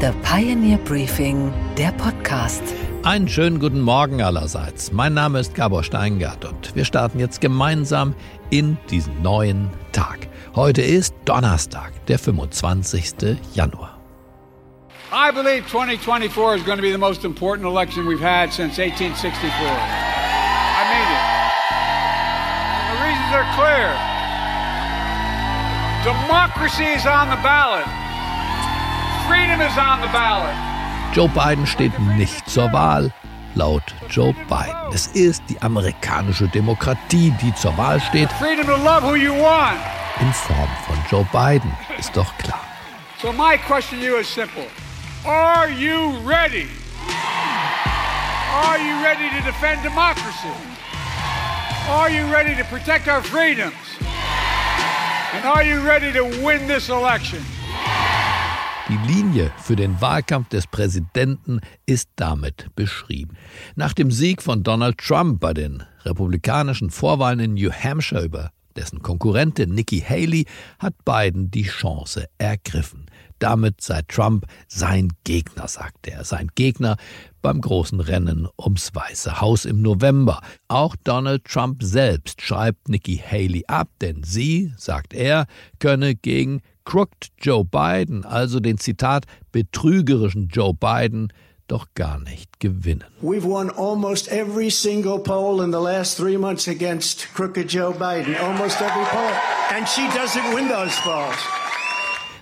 The Pioneer Briefing, der Podcast. Einen schönen guten Morgen allerseits. Mein Name ist Gabor Steingart und wir starten jetzt gemeinsam in diesen neuen Tag. Heute ist Donnerstag, der 25. Januar. I believe 2024 is going to be the most important election we've had since 1864. I mean it. The reasons are clear. Democracy is on the ballot. Joe Biden steht nicht zur Wahl. Laut Joe Biden. Es ist die amerikanische Demokratie, die zur Wahl steht. Freedom to love who you want. In Form von Joe Biden, ist doch klar. So my question to you is simple. Are you ready? Are you ready to defend democracy? Are you ready to protect our freedoms? And are you ready to win this election? Die Linie für den Wahlkampf des Präsidenten ist damit beschrieben. Nach dem Sieg von Donald Trump bei den republikanischen Vorwahlen in New Hampshire über dessen Konkurrentin Nikki Haley hat Biden die Chance ergriffen. Damit sei Trump sein Gegner, sagt er. Sein Gegner beim großen Rennen ums Weiße Haus im November. Auch Donald Trump selbst schreibt Nikki Haley ab, denn sie, sagt er, könne gegen Crooked Joe Biden, also den Zitat betrügerischen Joe Biden, doch gar nicht gewinnen. We've won almost every single poll in the last three months against crooked Joe Biden. Almost every poll. And she doesn't win those polls.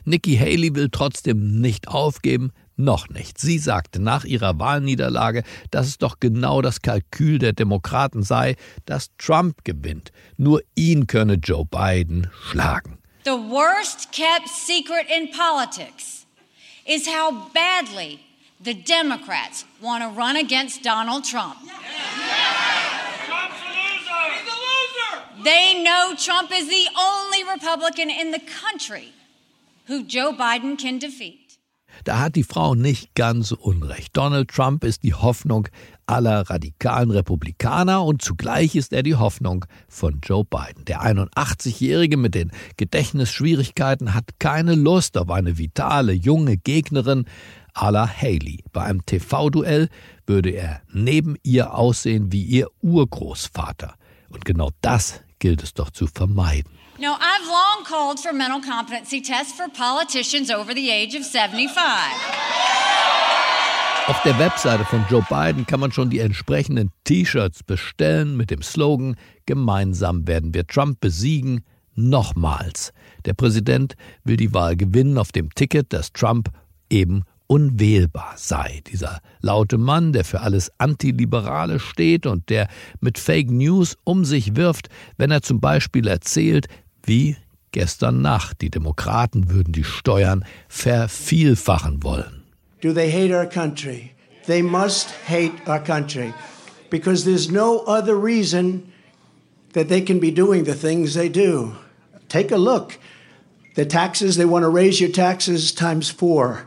Nikki Haley will trotzdem nicht aufgeben, noch nicht. Sie sagte nach ihrer Wahlniederlage, dass es doch genau das Kalkül der Demokraten sei, dass Trump gewinnt. Nur ihn könne Joe Biden schlagen. The worst kept secret in politics is how badly the Democrats want to run against Donald Trump. They know Trump is the only Republican in the country who Joe Biden can defeat. Da hat die Frau nicht ganz unrecht. Donald Trump ist die Hoffnung aller radikalen Republikaner und zugleich ist er die Hoffnung von Joe Biden. Der 81-Jährige mit den Gedächtnisschwierigkeiten hat keine Lust auf eine vitale junge Gegnerin à la Haley. Bei einem TV-Duell würde er neben ihr aussehen wie ihr Urgroßvater. Und genau das gilt es doch zu vermeiden. No, I've long called for mental competency tests for politicians over the age of 75. Auf der Webseite von Joe Biden kann man schon die entsprechenden T-Shirts bestellen mit dem Slogan Gemeinsam werden wir Trump besiegen. Nochmals. Der Präsident will die Wahl gewinnen auf dem Ticket, dass Trump eben unwählbar sei. Dieser laute Mann, der für alles Antiliberale steht und der mit Fake News um sich wirft, wenn er zum Beispiel erzählt, wie gestern Nacht die Demokraten würden die Steuern vervielfachen wollen. Do they hate our country? They must hate our country because there's no other reason that they can be doing the things they do. Take a look. The taxes, they want to raise your taxes times four.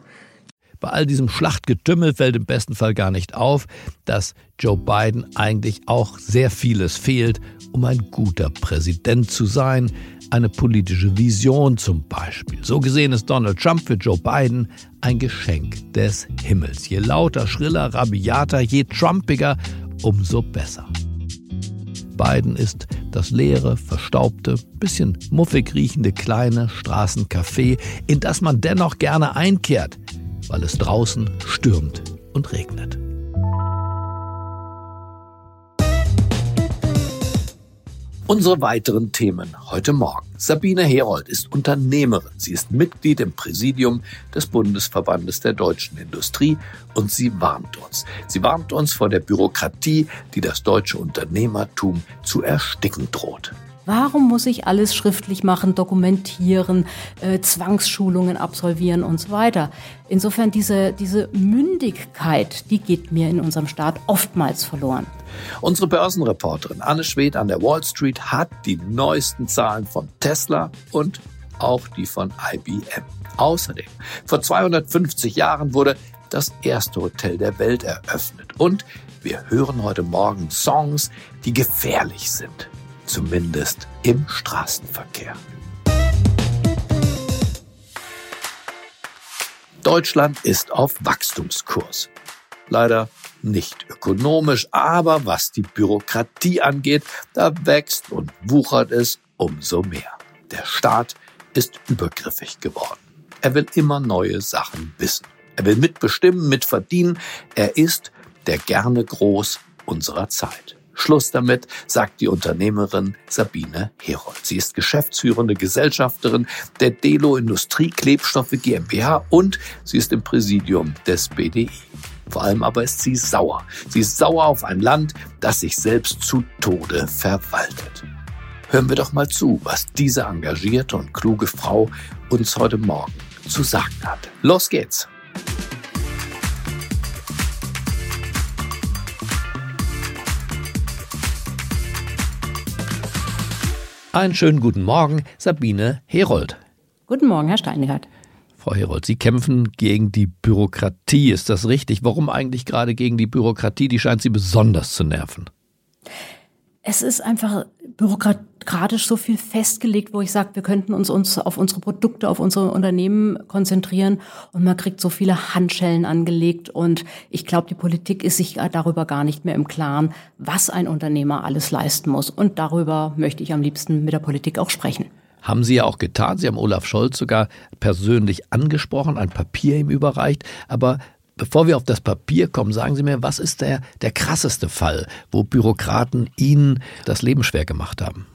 Bei all diesem Schlachtgetümmel fällt im besten Fall gar nicht auf, dass Joe Biden eigentlich auch sehr vieles fehlt, um ein guter Präsident zu sein. Eine politische Vision zum Beispiel. So gesehen ist Donald Trump für Joe Biden ein Geschenk des Himmels. Je lauter, schriller, rabiater, je trumpiger, umso besser. Biden ist das leere, verstaubte, bisschen muffig riechende kleine Straßencafé, in das man dennoch gerne einkehrt, weil es draußen stürmt und regnet. Unsere weiteren Themen heute Morgen. Sabine Herold ist Unternehmerin. Sie ist Mitglied im Präsidium des Bundesverbandes der deutschen Industrie und sie warnt uns. Sie warnt uns vor der Bürokratie, die das deutsche Unternehmertum zu ersticken droht. Warum muss ich alles schriftlich machen, dokumentieren, äh, Zwangsschulungen absolvieren und so weiter? Insofern diese, diese Mündigkeit, die geht mir in unserem Staat oftmals verloren. Unsere Börsenreporterin Anne Schwedt an der Wall Street hat die neuesten Zahlen von Tesla und auch die von IBM. Außerdem, vor 250 Jahren wurde das erste Hotel der Welt eröffnet und wir hören heute Morgen Songs, die gefährlich sind zumindest im Straßenverkehr. Deutschland ist auf Wachstumskurs. Leider nicht ökonomisch, aber was die Bürokratie angeht, da wächst und wuchert es umso mehr. Der Staat ist übergriffig geworden. Er will immer neue Sachen wissen. Er will mitbestimmen, mitverdienen. Er ist der gerne Groß unserer Zeit. Schluss damit, sagt die Unternehmerin Sabine Herold. Sie ist geschäftsführende Gesellschafterin der Delo Industrie Klebstoffe GmbH und sie ist im Präsidium des BDI. Vor allem aber ist sie sauer. Sie ist sauer auf ein Land, das sich selbst zu Tode verwaltet. Hören wir doch mal zu, was diese engagierte und kluge Frau uns heute Morgen zu sagen hat. Los geht's! Einen schönen guten Morgen, Sabine Herold. Guten Morgen, Herr Steingart. Frau Herold, Sie kämpfen gegen die Bürokratie, ist das richtig? Warum eigentlich gerade gegen die Bürokratie? Die scheint Sie besonders zu nerven. Es ist einfach bürokratisch so viel festgelegt, wo ich sage, wir könnten uns, uns auf unsere Produkte, auf unsere Unternehmen konzentrieren und man kriegt so viele Handschellen angelegt und ich glaube, die Politik ist sich darüber gar nicht mehr im Klaren, was ein Unternehmer alles leisten muss und darüber möchte ich am liebsten mit der Politik auch sprechen. Haben Sie ja auch getan. Sie haben Olaf Scholz sogar persönlich angesprochen, ein Papier ihm überreicht. Aber Bevor wir auf das Papier kommen, sagen Sie mir, was ist der, der krasseste Fall, wo Bürokraten Ihnen das Leben schwer gemacht haben?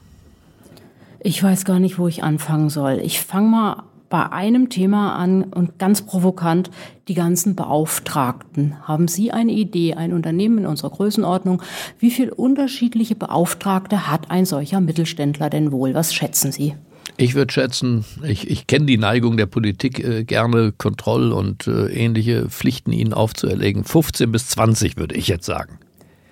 Ich weiß gar nicht, wo ich anfangen soll. Ich fange mal bei einem Thema an und ganz provokant die ganzen Beauftragten. Haben Sie eine Idee, ein Unternehmen in unserer Größenordnung, wie viele unterschiedliche Beauftragte hat ein solcher Mittelständler denn wohl? Was schätzen Sie? Ich würde schätzen, ich, ich kenne die Neigung der Politik, äh, gerne Kontroll- und äh, ähnliche Pflichten ihnen aufzuerlegen. 15 bis 20 würde ich jetzt sagen.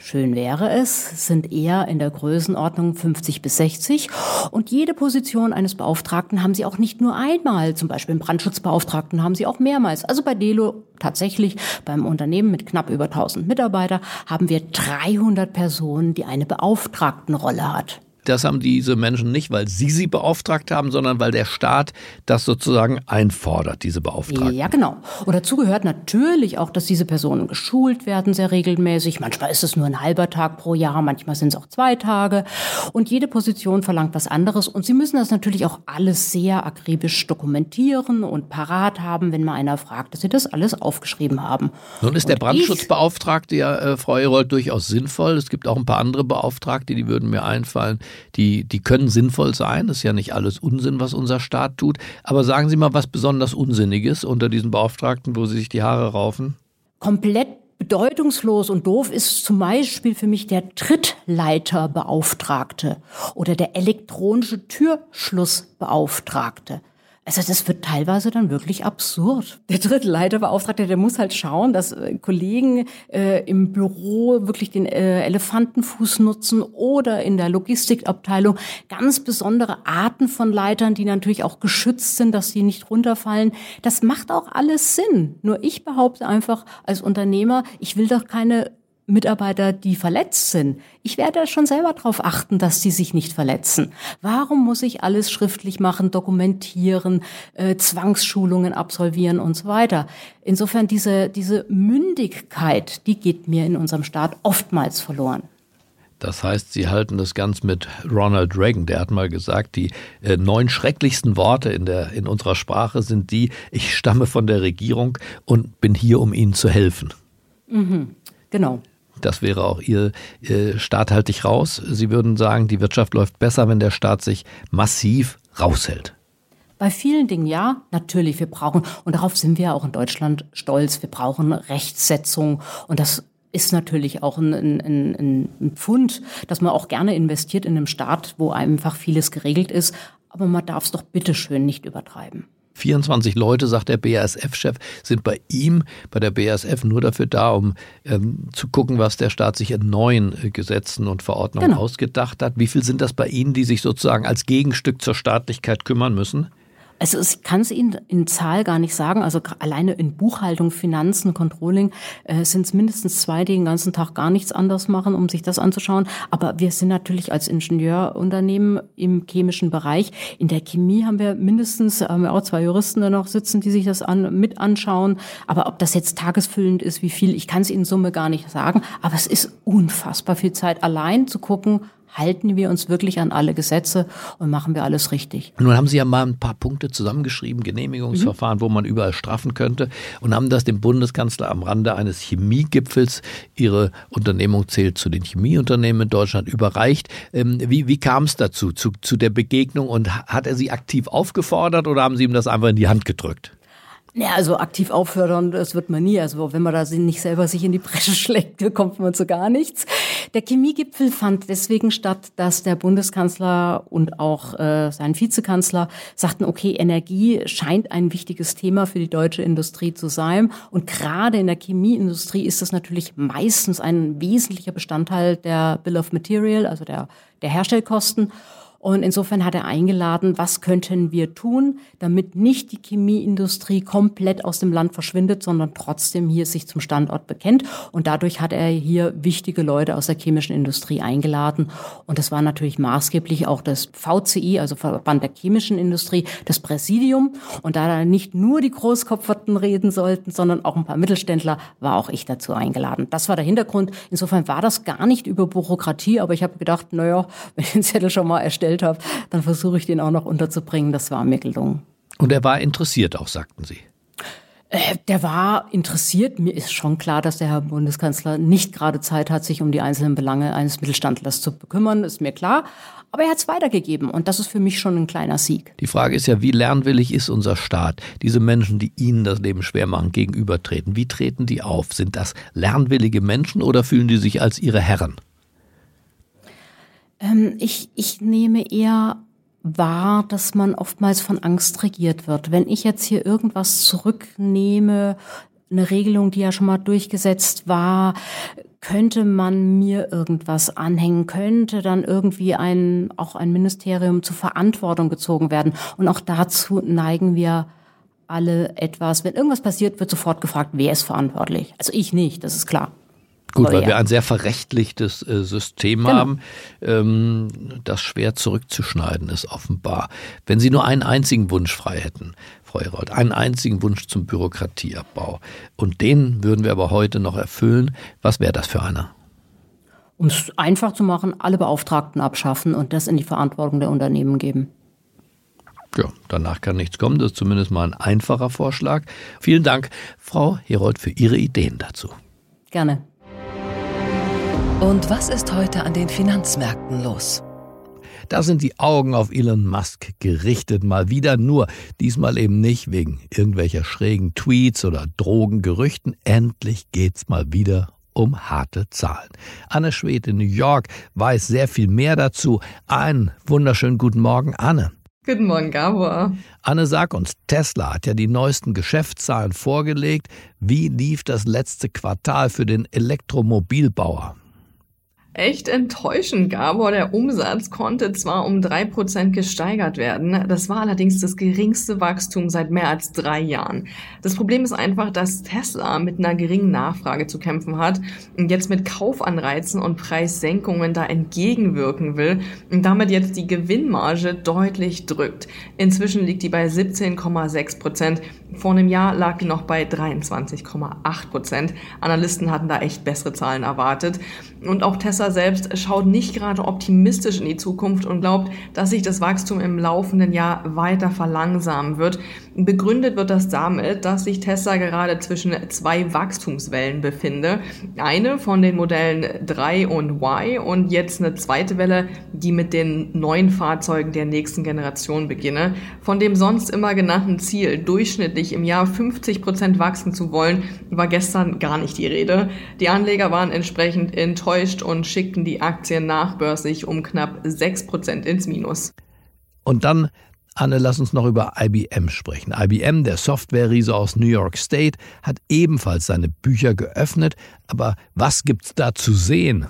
Schön wäre es, sind eher in der Größenordnung 50 bis 60. Und jede Position eines Beauftragten haben Sie auch nicht nur einmal. Zum Beispiel im Brandschutzbeauftragten haben Sie auch mehrmals. Also bei Delo tatsächlich, beim Unternehmen mit knapp über 1000 Mitarbeiter, haben wir 300 Personen, die eine Beauftragtenrolle hat. Das haben diese Menschen nicht, weil sie sie beauftragt haben, sondern weil der Staat das sozusagen einfordert, diese Beauftragten. Ja, genau. Und dazu gehört natürlich auch, dass diese Personen geschult werden, sehr regelmäßig. Manchmal ist es nur ein halber Tag pro Jahr, manchmal sind es auch zwei Tage. Und jede Position verlangt was anderes. Und sie müssen das natürlich auch alles sehr akribisch dokumentieren und parat haben, wenn mal einer fragt, dass sie das alles aufgeschrieben haben. Nun ist und der Brandschutzbeauftragte ja, äh, Frau Herold, durchaus sinnvoll. Es gibt auch ein paar andere Beauftragte, die würden mir einfallen die, die können sinnvoll sein. Das ist ja nicht alles Unsinn, was unser Staat tut. Aber sagen Sie mal was besonders Unsinniges unter diesen Beauftragten, wo Sie sich die Haare raufen? Komplett bedeutungslos und doof ist zum Beispiel für mich der Trittleiterbeauftragte oder der elektronische Türschlussbeauftragte. Also das wird teilweise dann wirklich absurd. Der dritte Leiterbeauftragte, der muss halt schauen, dass äh, Kollegen äh, im Büro wirklich den äh, Elefantenfuß nutzen oder in der Logistikabteilung ganz besondere Arten von Leitern, die natürlich auch geschützt sind, dass sie nicht runterfallen. Das macht auch alles Sinn. Nur ich behaupte einfach als Unternehmer, ich will doch keine Mitarbeiter, die verletzt sind. Ich werde schon selber darauf achten, dass sie sich nicht verletzen. Warum muss ich alles schriftlich machen, dokumentieren, äh, Zwangsschulungen absolvieren und so weiter? Insofern diese, diese Mündigkeit, die geht mir in unserem Staat oftmals verloren. Das heißt, Sie halten das ganz mit Ronald Reagan. Der hat mal gesagt, die äh, neun schrecklichsten Worte in, der, in unserer Sprache sind die, ich stamme von der Regierung und bin hier, um Ihnen zu helfen. Mhm, genau. Das wäre auch Ihr äh, Staat halt dich raus. Sie würden sagen, die Wirtschaft läuft besser, wenn der Staat sich massiv raushält. Bei vielen Dingen ja, natürlich, wir brauchen, und darauf sind wir auch in Deutschland stolz, wir brauchen Rechtsetzung und das ist natürlich auch ein, ein, ein, ein Pfund, dass man auch gerne investiert in einem Staat, wo einfach vieles geregelt ist, aber man darf es doch bitteschön nicht übertreiben. 24 Leute, sagt der BASF-Chef, sind bei ihm, bei der BASF, nur dafür da, um ähm, zu gucken, was der Staat sich in neuen äh, Gesetzen und Verordnungen genau. ausgedacht hat. Wie viel sind das bei Ihnen, die sich sozusagen als Gegenstück zur Staatlichkeit kümmern müssen? Also ich kann es Ihnen in Zahl gar nicht sagen. Also alleine in Buchhaltung, Finanzen, Controlling äh, sind es mindestens zwei, die den ganzen Tag gar nichts anders machen, um sich das anzuschauen. Aber wir sind natürlich als Ingenieurunternehmen im chemischen Bereich. In der Chemie haben wir mindestens haben wir auch zwei Juristen da noch sitzen, die sich das an, mit anschauen. Aber ob das jetzt tagesfüllend ist, wie viel, ich kann es in Summe gar nicht sagen. Aber es ist unfassbar viel Zeit, allein zu gucken, halten wir uns wirklich an alle Gesetze und machen wir alles richtig. Nun haben Sie ja mal ein paar Punkte zusammengeschrieben, Genehmigungsverfahren, mhm. wo man überall straffen könnte und haben das dem Bundeskanzler am Rande eines Chemiegipfels, Ihre Unternehmung zählt zu den Chemieunternehmen in Deutschland, überreicht. Ähm, wie, wie kam es dazu, zu, zu der Begegnung und hat er Sie aktiv aufgefordert oder haben Sie ihm das einfach in die Hand gedrückt? Ja, also aktiv auffördern, das wird man nie. Also wenn man da nicht selber sich in die Bresche schlägt, kommt man zu gar nichts. Der Chemiegipfel fand deswegen statt, dass der Bundeskanzler und auch äh, sein Vizekanzler sagten, okay, Energie scheint ein wichtiges Thema für die deutsche Industrie zu sein. Und gerade in der Chemieindustrie ist das natürlich meistens ein wesentlicher Bestandteil der Bill of Material, also der, der Herstellkosten. Und insofern hat er eingeladen, was könnten wir tun, damit nicht die Chemieindustrie komplett aus dem Land verschwindet, sondern trotzdem hier sich zum Standort bekennt. Und dadurch hat er hier wichtige Leute aus der chemischen Industrie eingeladen. Und das war natürlich maßgeblich auch das VCI, also Verband der chemischen Industrie, das Präsidium. Und da da nicht nur die Großkopferten reden sollten, sondern auch ein paar Mittelständler, war auch ich dazu eingeladen. Das war der Hintergrund. Insofern war das gar nicht über Bürokratie, aber ich habe gedacht, naja, wenn ich den Zettel schon mal erstellt gestellt habe, dann versuche ich den auch noch unterzubringen. Das war mir gelungen. Und er war interessiert auch, sagten Sie. Äh, der war interessiert. Mir ist schon klar, dass der Herr Bundeskanzler nicht gerade Zeit hat, sich um die einzelnen Belange eines Mittelstandlers zu bekümmern, ist mir klar. Aber er hat es weitergegeben und das ist für mich schon ein kleiner Sieg. Die Frage ist ja, wie lernwillig ist unser Staat? Diese Menschen, die Ihnen das Leben schwer machen, gegenübertreten, wie treten die auf? Sind das lernwillige Menschen oder fühlen die sich als ihre Herren? Ähm, ich, ich nehme eher wahr, dass man oftmals von Angst regiert wird. Wenn ich jetzt hier irgendwas zurücknehme, eine Regelung, die ja schon mal durchgesetzt war, könnte man mir irgendwas anhängen, könnte dann irgendwie ein, auch ein Ministerium zur Verantwortung gezogen werden. Und auch dazu neigen wir alle etwas. Wenn irgendwas passiert, wird sofort gefragt, wer ist verantwortlich. Also ich nicht, das ist klar. Gut, weil wir ein sehr verrechtlichtes äh, System genau. haben, ähm, das schwer zurückzuschneiden ist offenbar. Wenn Sie nur einen einzigen Wunsch frei hätten, Frau Herold, einen einzigen Wunsch zum Bürokratieabbau, und den würden wir aber heute noch erfüllen, was wäre das für einer? Um es einfach zu machen, alle Beauftragten abschaffen und das in die Verantwortung der Unternehmen geben. Ja, danach kann nichts kommen. Das ist zumindest mal ein einfacher Vorschlag. Vielen Dank, Frau Herold, für Ihre Ideen dazu. Gerne. Und was ist heute an den Finanzmärkten los? Da sind die Augen auf Elon Musk gerichtet, mal wieder nur, diesmal eben nicht wegen irgendwelcher schrägen Tweets oder Drogengerüchten. Endlich geht's mal wieder um harte Zahlen. Anne Schwed in New York weiß sehr viel mehr dazu. Einen wunderschönen guten Morgen, Anne. Guten Morgen, Gabor. Anne, sag uns, Tesla hat ja die neuesten Geschäftszahlen vorgelegt. Wie lief das letzte Quartal für den Elektromobilbauer? Echt enttäuschend, Gabor. Der Umsatz konnte zwar um drei Prozent gesteigert werden, das war allerdings das geringste Wachstum seit mehr als drei Jahren. Das Problem ist einfach, dass Tesla mit einer geringen Nachfrage zu kämpfen hat und jetzt mit Kaufanreizen und Preissenkungen da entgegenwirken will und damit jetzt die Gewinnmarge deutlich drückt. Inzwischen liegt die bei 17,6 Prozent. Vor einem Jahr lag die noch bei 23,8 Prozent. Analysten hatten da echt bessere Zahlen erwartet. Und auch Tesla selbst schaut nicht gerade optimistisch in die Zukunft und glaubt, dass sich das Wachstum im laufenden Jahr weiter verlangsamen wird. Begründet wird das damit, dass sich Tesla gerade zwischen zwei Wachstumswellen befinde. Eine von den Modellen 3 und Y und jetzt eine zweite Welle, die mit den neuen Fahrzeugen der nächsten Generation beginne. Von dem sonst immer genannten Ziel, durchschnittlich im Jahr 50 Prozent wachsen zu wollen, war gestern gar nicht die Rede. Die Anleger waren entsprechend enttäuscht und schickten die Aktien nachbörslich um knapp 6 Prozent ins Minus. Und dann Anne, lass uns noch über IBM sprechen. IBM, der Software-Riese aus New York State, hat ebenfalls seine Bücher geöffnet. Aber was gibt's da zu sehen?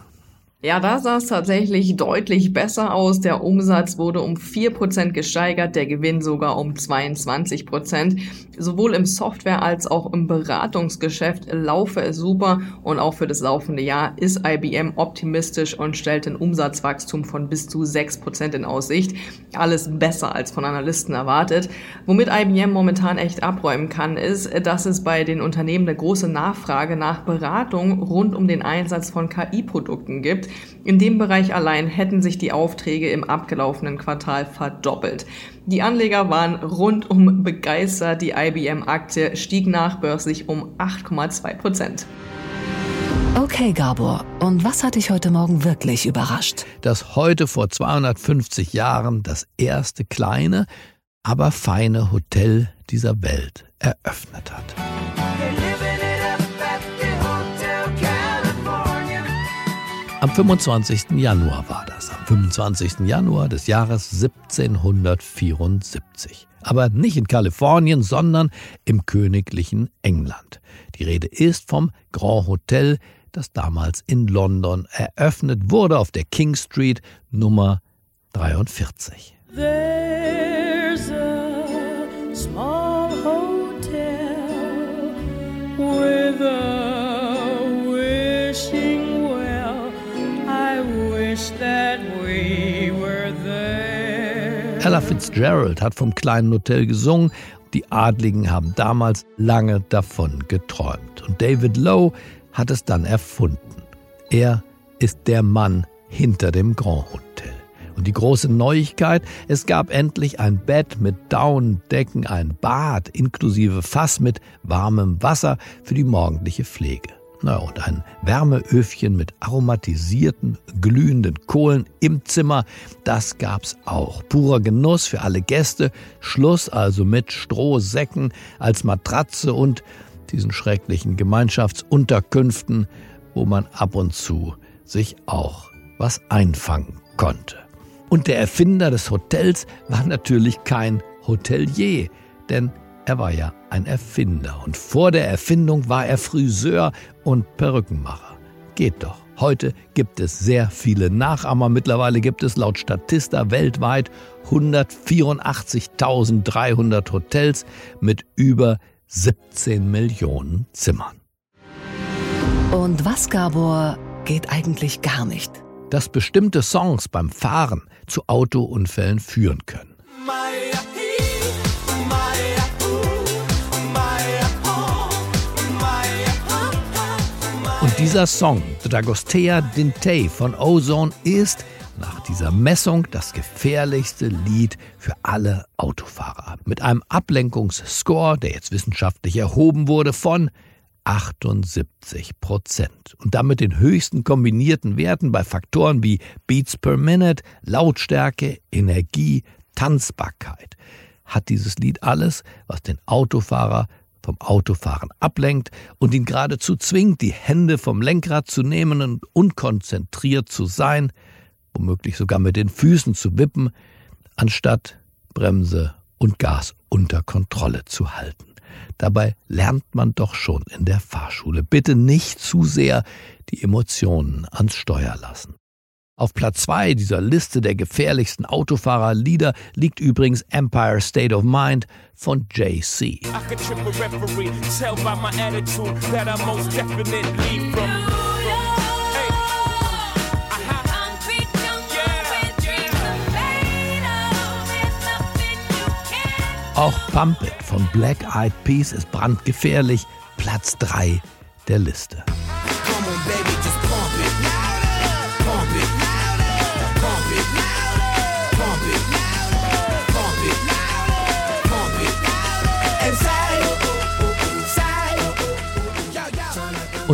Ja, da sah es tatsächlich deutlich besser aus. Der Umsatz wurde um 4% gesteigert, der Gewinn sogar um 22%. Sowohl im Software- als auch im Beratungsgeschäft laufe es super und auch für das laufende Jahr ist IBM optimistisch und stellt ein Umsatzwachstum von bis zu 6% in Aussicht. Alles besser als von Analysten erwartet. Womit IBM momentan echt abräumen kann, ist, dass es bei den Unternehmen eine große Nachfrage nach Beratung rund um den Einsatz von KI-Produkten gibt. In dem Bereich allein hätten sich die Aufträge im abgelaufenen Quartal verdoppelt. Die Anleger waren rundum begeistert. Die IBM-Aktie stieg nachbörslich um 8,2 Prozent. Okay, Gabor, und was hat dich heute Morgen wirklich überrascht? Dass heute vor 250 Jahren das erste kleine, aber feine Hotel dieser Welt eröffnet hat. Am 25. Januar war das, am 25. Januar des Jahres 1774. Aber nicht in Kalifornien, sondern im königlichen England. Die Rede ist vom Grand Hotel, das damals in London eröffnet wurde auf der King Street Nummer 43. There's a small hotel with a Ella Fitzgerald hat vom kleinen Hotel gesungen. Die Adligen haben damals lange davon geträumt. Und David Lowe hat es dann erfunden. Er ist der Mann hinter dem Grand Hotel. Und die große Neuigkeit, es gab endlich ein Bett mit Daunendecken, ein Bad inklusive Fass mit warmem Wasser für die morgendliche Pflege. Na, und ein Wärmeöfchen mit aromatisierten, glühenden Kohlen im Zimmer, das gab's auch. Purer Genuss für alle Gäste. Schluss also mit Strohsäcken als Matratze und diesen schrecklichen Gemeinschaftsunterkünften, wo man ab und zu sich auch was einfangen konnte. Und der Erfinder des Hotels war natürlich kein Hotelier, denn er war ja ein Erfinder und vor der Erfindung war er Friseur und Perückenmacher. Geht doch. Heute gibt es sehr viele Nachahmer. Mittlerweile gibt es laut Statista weltweit 184.300 Hotels mit über 17 Millionen Zimmern. Und was, Gabor, geht eigentlich gar nicht? Dass bestimmte Songs beim Fahren zu Autounfällen führen können. Und dieser Song, The D'Agostea Dintei von Ozone, ist nach dieser Messung das gefährlichste Lied für alle Autofahrer. Mit einem Ablenkungsscore, der jetzt wissenschaftlich erhoben wurde, von 78 Prozent. Und damit den höchsten kombinierten Werten bei Faktoren wie Beats per Minute, Lautstärke, Energie, Tanzbarkeit. Hat dieses Lied alles, was den Autofahrer vom Autofahren ablenkt und ihn geradezu zwingt, die Hände vom Lenkrad zu nehmen und unkonzentriert zu sein, womöglich sogar mit den Füßen zu wippen, anstatt Bremse und Gas unter Kontrolle zu halten. Dabei lernt man doch schon in der Fahrschule. Bitte nicht zu sehr die Emotionen ans Steuer lassen. Auf Platz 2 dieser Liste der gefährlichsten Autofahrerlieder liegt übrigens Empire State of Mind von JC. Auch Pump It von Black Eyed Peas ist brandgefährlich, Platz 3 der Liste.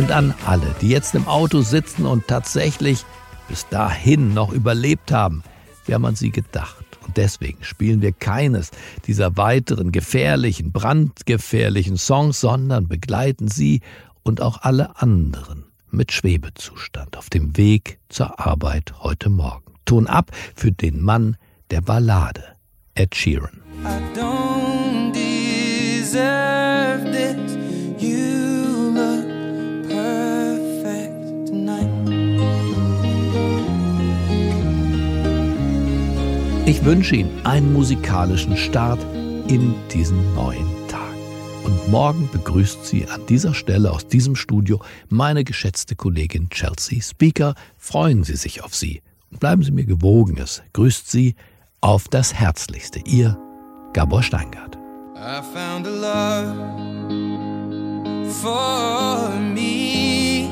Und an alle, die jetzt im Auto sitzen und tatsächlich bis dahin noch überlebt haben, wie haben an sie gedacht. Und deswegen spielen wir keines dieser weiteren gefährlichen, brandgefährlichen Songs, sondern begleiten sie und auch alle anderen mit Schwebezustand auf dem Weg zur Arbeit heute Morgen. Ton ab für den Mann der Ballade, Ed Sheeran. I don't deserve this. Ich wünsche Ihnen einen musikalischen Start in diesen neuen Tag. Und morgen begrüßt Sie an dieser Stelle aus diesem Studio meine geschätzte Kollegin Chelsea Speaker. Freuen Sie sich auf Sie und bleiben Sie mir gewogen. Es grüßt Sie auf das Herzlichste. Ihr Gabor Steingart. I found a love for me.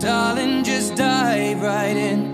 Darling, just dive right in.